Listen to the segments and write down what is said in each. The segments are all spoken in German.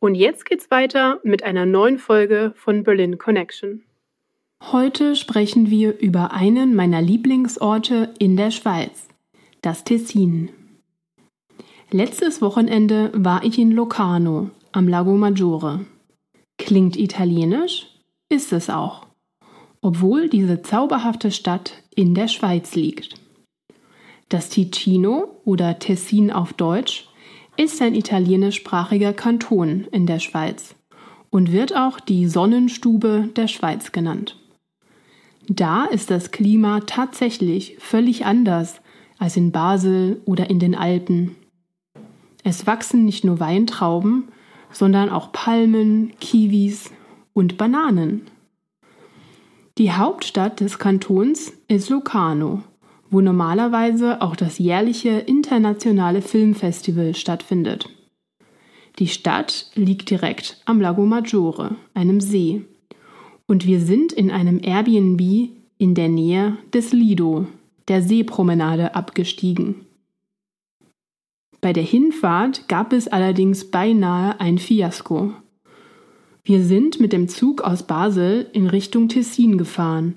Und jetzt geht's weiter mit einer neuen Folge von Berlin Connection. Heute sprechen wir über einen meiner Lieblingsorte in der Schweiz, das Tessin. Letztes Wochenende war ich in Locarno am Lago Maggiore. Klingt italienisch? Ist es auch. Obwohl diese zauberhafte Stadt in der Schweiz liegt. Das Ticino oder Tessin auf Deutsch ist ein italienischsprachiger Kanton in der Schweiz und wird auch die Sonnenstube der Schweiz genannt. Da ist das Klima tatsächlich völlig anders als in Basel oder in den Alpen. Es wachsen nicht nur Weintrauben, sondern auch Palmen, Kiwis und Bananen. Die Hauptstadt des Kantons ist Locarno wo normalerweise auch das jährliche internationale Filmfestival stattfindet. Die Stadt liegt direkt am Lago Maggiore, einem See. Und wir sind in einem Airbnb in der Nähe des Lido, der Seepromenade, abgestiegen. Bei der Hinfahrt gab es allerdings beinahe ein Fiasko. Wir sind mit dem Zug aus Basel in Richtung Tessin gefahren.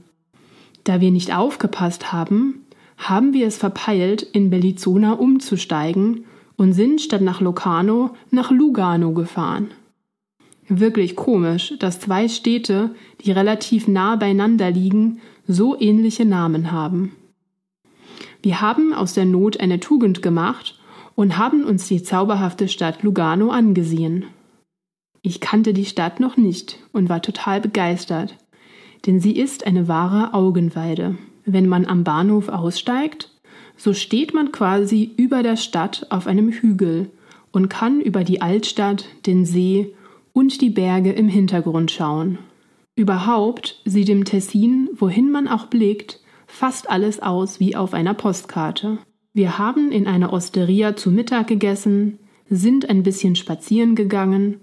Da wir nicht aufgepasst haben, haben wir es verpeilt, in Bellizona umzusteigen und sind statt nach Locarno nach Lugano gefahren. Wirklich komisch, dass zwei Städte, die relativ nah beieinander liegen, so ähnliche Namen haben. Wir haben aus der Not eine Tugend gemacht und haben uns die zauberhafte Stadt Lugano angesehen. Ich kannte die Stadt noch nicht und war total begeistert, denn sie ist eine wahre Augenweide wenn man am Bahnhof aussteigt, so steht man quasi über der Stadt auf einem Hügel und kann über die Altstadt, den See und die Berge im Hintergrund schauen. Überhaupt sieht im Tessin, wohin man auch blickt, fast alles aus wie auf einer Postkarte. Wir haben in einer Osteria zu Mittag gegessen, sind ein bisschen spazieren gegangen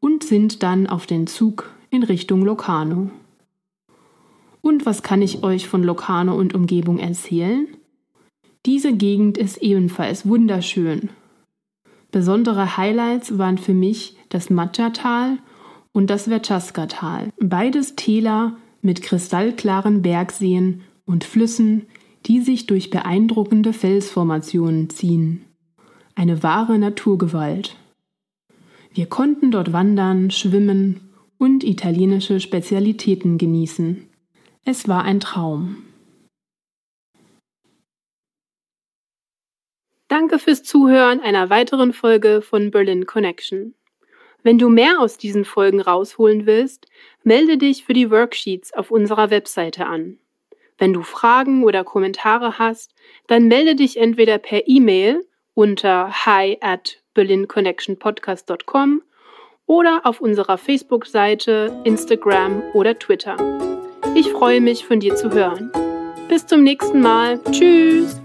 und sind dann auf den Zug in Richtung Locarno. Und was kann ich euch von Locarno und Umgebung erzählen? Diese Gegend ist ebenfalls wunderschön. Besondere Highlights waren für mich das Matcha-Tal und das Verchaska-Tal. Beides Täler mit kristallklaren Bergseen und Flüssen, die sich durch beeindruckende Felsformationen ziehen. Eine wahre Naturgewalt. Wir konnten dort wandern, schwimmen und italienische Spezialitäten genießen. Es war ein Traum. Danke fürs Zuhören einer weiteren Folge von Berlin Connection. Wenn du mehr aus diesen Folgen rausholen willst, melde dich für die Worksheets auf unserer Webseite an. Wenn du Fragen oder Kommentare hast, dann melde dich entweder per E-Mail unter hi at berlinconnectionpodcast.com oder auf unserer Facebook-Seite, Instagram oder Twitter. Ich freue mich, von dir zu hören. Bis zum nächsten Mal. Tschüss.